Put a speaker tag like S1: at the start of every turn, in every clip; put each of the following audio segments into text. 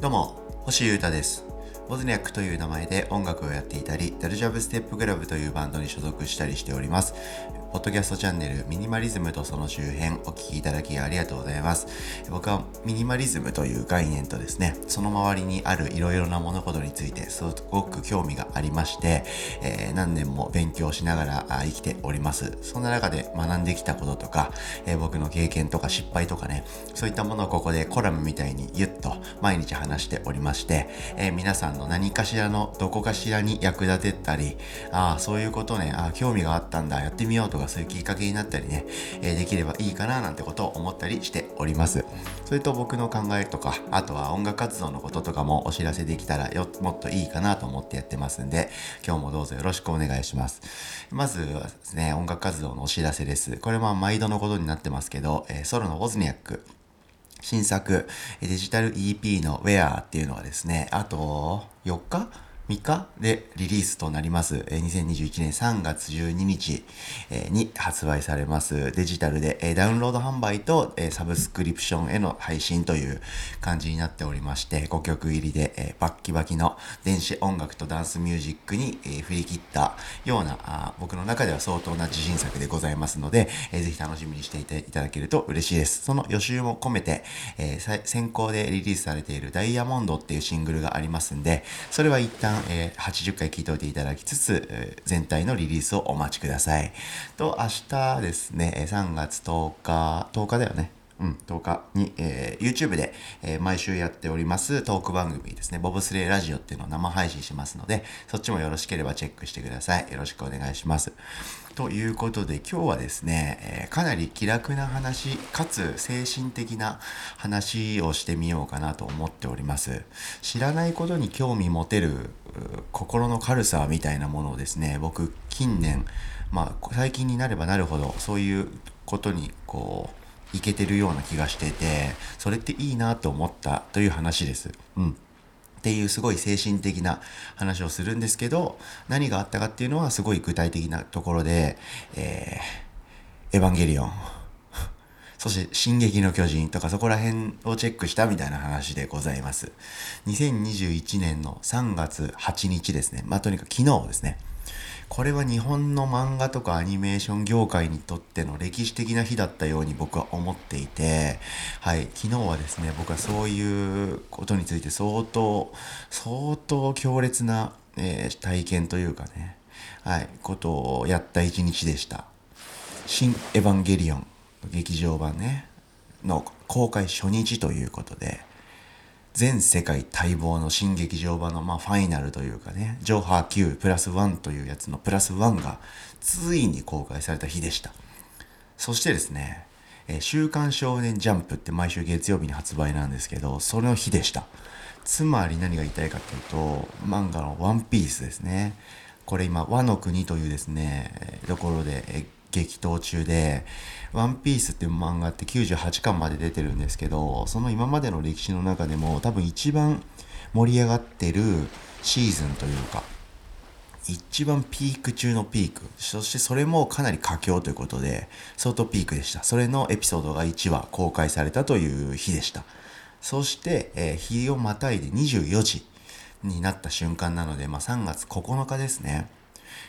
S1: どうも、星優太です。ボズニャックという名前で音楽をやっていたり、ダルジャブステップクラブというバンドに所属したりしております。ポッドキャストチャンネルミニマリズムとその周辺お聞きいただきありがとうございます。僕はミニマリズムという概念とですね、その周りにあるいろいろな物事についてすごく興味がありまして、えー、何年も勉強しながら生きております。そんな中で学んできたこととか、えー、僕の経験とか失敗とかね、そういったものをここでコラムみたいにゆっと毎日話しておりまして、えー、皆さんの何かしらのどこかしらに役立てたり、ああ、そういうことね、ああ、興味があったんだ、やってみようとかそういうきっかけになったりね、えー、できればいいかななんてことを思ったりしております。それと僕の考えとか、あとは音楽活動のこととかもお知らせできたらよもっといいかなと思ってやってますんで、今日もどうぞよろしくお願いします。まずはですね、音楽活動のお知らせです。これは毎度のことになってますけど、えー、ソロのオズニャック、新作、デジタル EP の Where っていうのはですね、あと4日？3日でリリースとなります。2021年3月12日に発売されますデジタルでダウンロード販売とサブスクリプションへの配信という感じになっておりまして5曲入りでバッキバキの電子音楽とダンスミュージックに振り切ったような僕の中では相当な自信作でございますのでぜひ楽しみにしていただけると嬉しいです。その予習も込めて先行でリリースされているダイヤモンドっていうシングルがありますんでそれは一旦えー、80回聞いておいていただきつつ、えー、全体のリリースをお待ちください。と、明日ですね、3月10日、10日だよね。うん、10日に、えー、YouTube で、えー、毎週やっておりますトーク番組ですね、ボブスレーラジオっていうのを生配信しますので、そっちもよろしければチェックしてください。よろしくお願いします。ということで今日はですね、えー、かなり気楽な話、かつ精神的な話をしてみようかなと思っております。知らないことに興味持てる心の軽さみたいなものをですね、僕近年、まあ最近になればなるほどそういうことにこう、いけてるような気がしてて、それっていいなと思ったという話です。うん。っていうすごい精神的な話をするんですけど、何があったかっていうのはすごい具体的なところで、えー、エヴァンゲリオン。そして、進撃の巨人とかそこら辺をチェックしたみたいな話でございます。2021年の3月8日ですね。まあ、とにかく昨日ですね。これは日本の漫画とかアニメーション業界にとっての歴史的な日だったように僕は思っていて、はい、昨日はですね、僕はそういうことについて相当、相当強烈な、えー、体験というかね、はい、ことをやった一日でした。新エヴァンゲリオン劇場版ね、の公開初日ということで、全世界待望の新劇場版の、まあ、ファイナルというかね、ジョーハー Q プラス1というやつのプラス1がついに公開された日でした。そしてですね、えー、週刊少年ジャンプって毎週月曜日に発売なんですけど、その日でした。つまり何が言いたいかというと、漫画のワンピースですね。これ今、和の国というですね、ところで激闘中で、ワンピースっていう漫画って98巻まで出てるんですけど、その今までの歴史の中でも多分一番盛り上がってるシーズンというか、一番ピーク中のピーク。そしてそれもかなり佳境ということで、相当ピークでした。それのエピソードが1話公開されたという日でした。そして、えー、日をまたいで24時になった瞬間なので、まあ、3月9日ですね。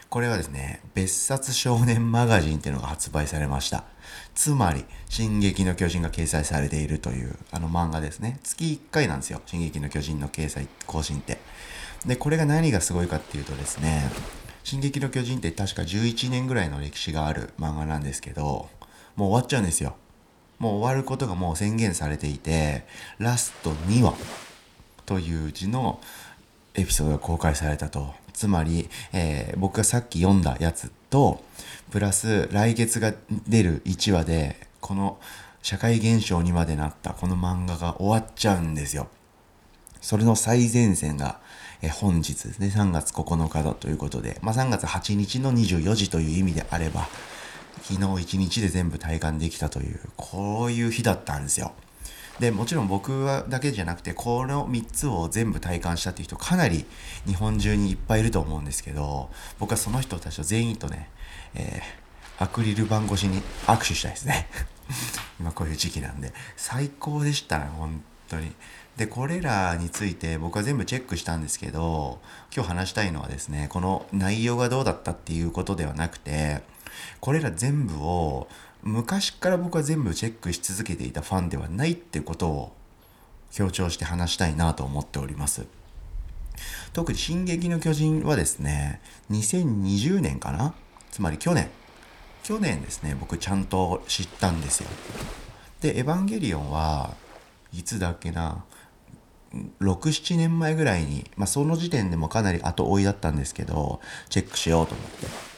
S1: これはですね、別冊少年マガジンっていうのが発売されました。つまり、進撃の巨人が掲載されているという、あの漫画ですね。月1回なんですよ。進撃の巨人の掲載、更新って。で、これが何がすごいかっていうとですね、進撃の巨人って確か11年ぐらいの歴史がある漫画なんですけど、もう終わっちゃうんですよ。もう終わることがもう宣言されていて、ラスト2話という字のエピソードが公開されたと。つまり、えー、僕がさっき読んだやつと、プラス来月が出る1話で、この社会現象にまでなったこの漫画が終わっちゃうんですよ。それの最前線が、え本日ですね、3月9日だということで、まあ、3月8日の24時という意味であれば、昨日1日で全部体感できたという、こういう日だったんですよ。でもちろん僕はだけじゃなくてこの3つを全部体感したっていう人かなり日本中にいっぱいいると思うんですけど僕はその人たちと全員とね、えー、アクリル板越しに握手したいですね。今こういう時期なんで。最高でしたね本当に。でこれらについて僕は全部チェックしたんですけど今日話したいのはですねこの内容がどうだったっていうことではなくてこれら全部を昔から僕は全部チェックし続けていたファンではないってことを強調して話したいなと思っております。特に「進撃の巨人」はですね2020年かな？つまり去年。去年ですね僕ちゃんと知ったんですよ。で「エヴァンゲリオン」はいつだっけな？67年前ぐらいに、まあ、その時点でもかなり後追いだったんですけどチェックしようと思って。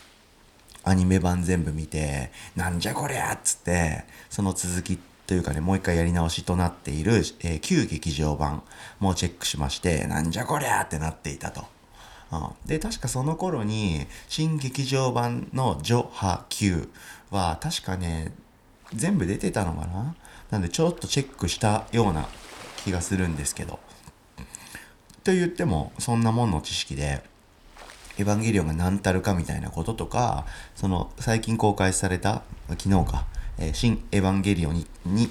S1: アニメ版全部見てなんじゃこりゃっつってその続きというかねもう一回やり直しとなっている、えー、旧劇場版もチェックしましてなんじゃこりゃってなっていたと。うん、で確かその頃に新劇場版の「ジョハ Q」は確かね全部出てたのかな？なんでちょっとチェックしたような気がするんですけど。と言ってもそんなもんの知識で「エヴァンゲリオン」が何たるかみたいなこととかその最近公開された昨日か「えー、新エヴァンゲリオンに」に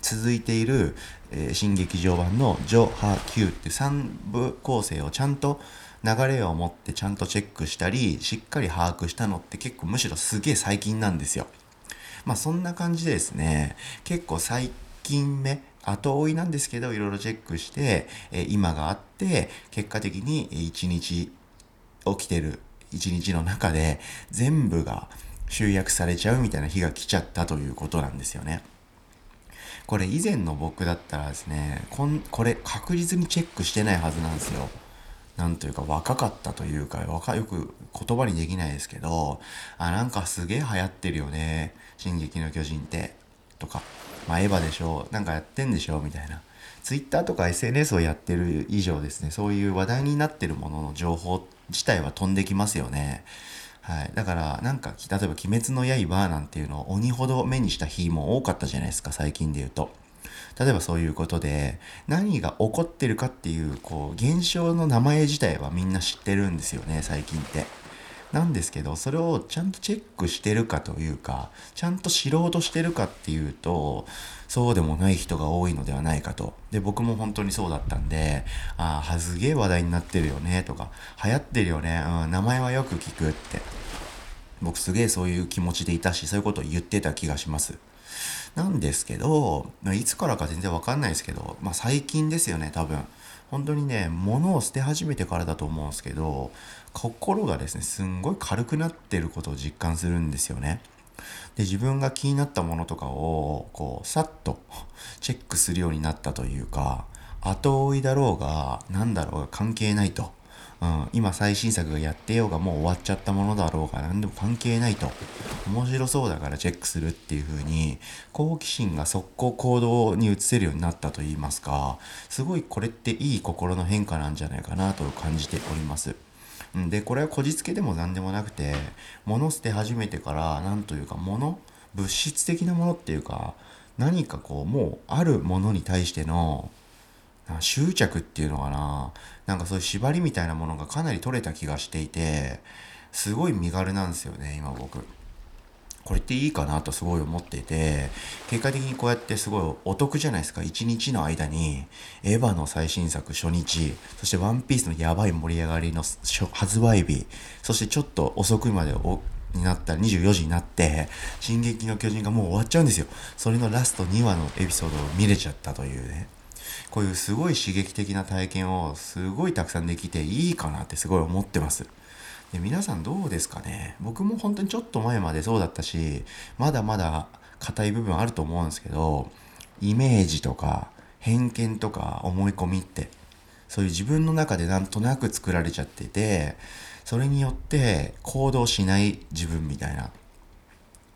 S1: 続いている、えー、新劇場版の「ジョ・ハ・キュー」っていう3部構成をちゃんと流れを持ってちゃんとチェックしたりしっかり把握したのって結構むしろすげえ最近なんですよ。まあそんな感じでですね結構最近目後追いなんですけどいろいろチェックして、え今があって結果的に一日起きてる一日の中で全部が集約されちゃうみたいな日が来ちゃったということなんですよね。これ以前の僕だったらですねこんこれ確実にチェックしてないはずなんですよ。なんというか若かったというか若よく言葉にできないですけどあなんかすげえ流行ってるよね「進撃の巨人」ってとかまあ、エヴァでしょうなんかやってんでしょうみたいな。ツイッターとか SNS をやってる以上ですね、そういう話題になってるものの情報自体は飛んできますよね。はい。だから、なんか、例えば、鬼滅の刃なんていうのを鬼ほど目にした日も多かったじゃないですか、最近で言うと。例えばそういうことで、何が起こってるかっていう、こう、現象の名前自体はみんな知ってるんですよね、最近って。なんですけどそれをちゃんとチェックしてるかというかちゃんと知ろうとしてるかっていうとそうでもない人が多いのではないかと。で僕も本当にそうだったんでああすげえ話題になってるよねとか流行ってるよね、うん、名前はよく聞くって。僕すげえそういう気持ちでいたしそういうことを言ってた気がします。なんですけどいつからか全然わかんないですけど、まあ、最近ですよね多分。本当にね物を捨て始めてからだと思うんですけど心がですねすんごい軽くなってることを実感するんですよね。で自分が気になったものとかをこうさっと チェックするようになったというか後追いだろうが何だろうが関係ないと、うん、今最新作がやってようがもう終わっちゃったものだろうが何でも関係ないと面白そうだからチェックするっていう風に好奇心が速攻行動に移せるようになったと言いますかすごいこれっていい心の変化なんじゃないかなと感じております。でこれはこじつけでも何でもなくて物捨て始めてから何というか物物質的なものっていうか何かこうもうあるものに対しての執着っていうのかな。なんかそういう縛りみたいなものがかなり取れた気がしていてすごい身軽なんですよね今僕。これっていいかなとすごい思っていて結果的にこうやってすごいお得じゃないですか。1日の間にエヴァの最新作初日そしてワンピースのやばい盛り上がりの発売日そしてちょっと遅くまでになったら24時になって「進撃の巨人」がもう終わっちゃうんですよ。それのラスト2話のエピソードを見れちゃったというね。こういうすごい刺激的な体験をすごいたくさんできていいかなってすごい思ってます。で皆さんどうですかね？僕も本当にちょっと前までそうだったしまだまだ硬い部分あると思うんですけどイメージとか偏見とか思い込みってそういう自分の中でなんとなく作られちゃっててそれによって行動しない自分みたいな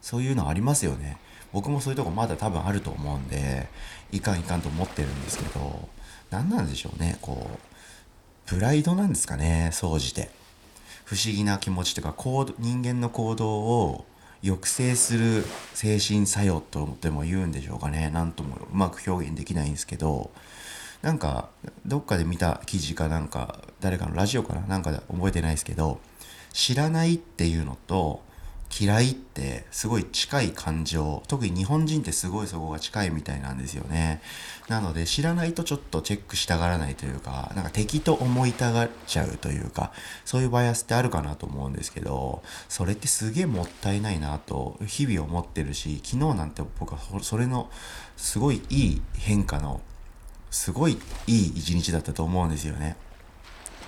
S1: そういうのありますよね。僕もそういうとこまだ多分あると思うんでいかんいかんと思ってるんですけど何なんでしょうねこうプライドなんですかね総じて。不思議な気持ちというか行人間の行動を抑制する精神作用とでも言うんでしょうかね何ともうまく表現できないんですけどなんかどっかで見た記事かなんか誰かのラジオかななんかで覚えてないですけど知らないっていうのと嫌いってすごい近い感情特に日本人ってすごいそこが近いみたいなんですよね。なので知らないとちょっとチェックしたがらないというかなんか敵と思いたがっちゃうというかそういうバイアスってあるかなと思うんですけどそれってすげえもったいないなと日々思ってるし昨日なんて僕はそれのすごいいい変化のすごいいい一日だったと思うんですよね。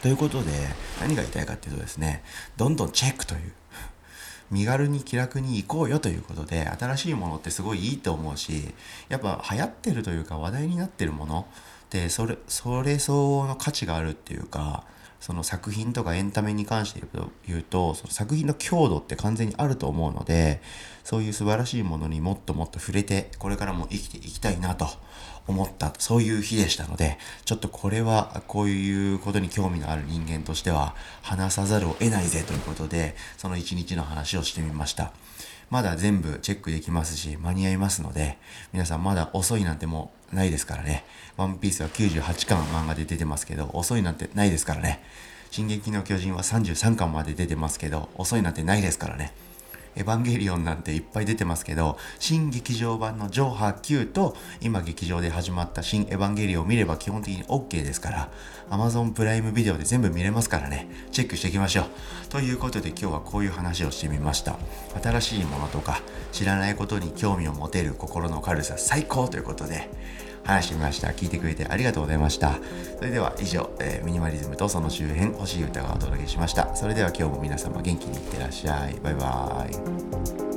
S1: ということで何が言いたいかっていうとですねどんどんチェックという身軽に気楽に行こうよということで新しいものってすごいいいと思うしやっぱ流行ってるというか話題になってるものってそれそれ相応の価値があるっていうかその作品とかエンタメに関して言うとその作品の強度って完全にあると思うのでそういう素晴らしいものにもっともっと触れてこれからも生きていきたいなと思ったそういう日でしたのでちょっとこれはこういうことに興味のある人間としては話さざるを得ないぜということでその一日の話をしてみました。まだ全部チェックできますし間に合いますので皆さんまだ遅いなんてもうないですからね。ワンピースは98巻漫画で出てますけど遅いなんてないですからね。進撃の巨人は33巻まで出てますけど遅いなんてないですからね。エヴァンゲリオンなんていっぱい出てますけど、新劇場版の上波9と、今劇場で始まった新エヴァンゲリオンを見れば基本的に OK ですから、Amazon プライムビデオで全部見れますからね、チェックしていきましょう。ということで今日はこういう話をしてみました。新しいものとか、知らないことに興味を持てる心の軽さ最高ということで、話してみました。聞いてくれてありがとうございました。それでは以上、えー、ミニマリズムとその周辺、欲しい歌がお届けしました。それでは今日も皆様元気にいってらっしゃい。バイバーイ。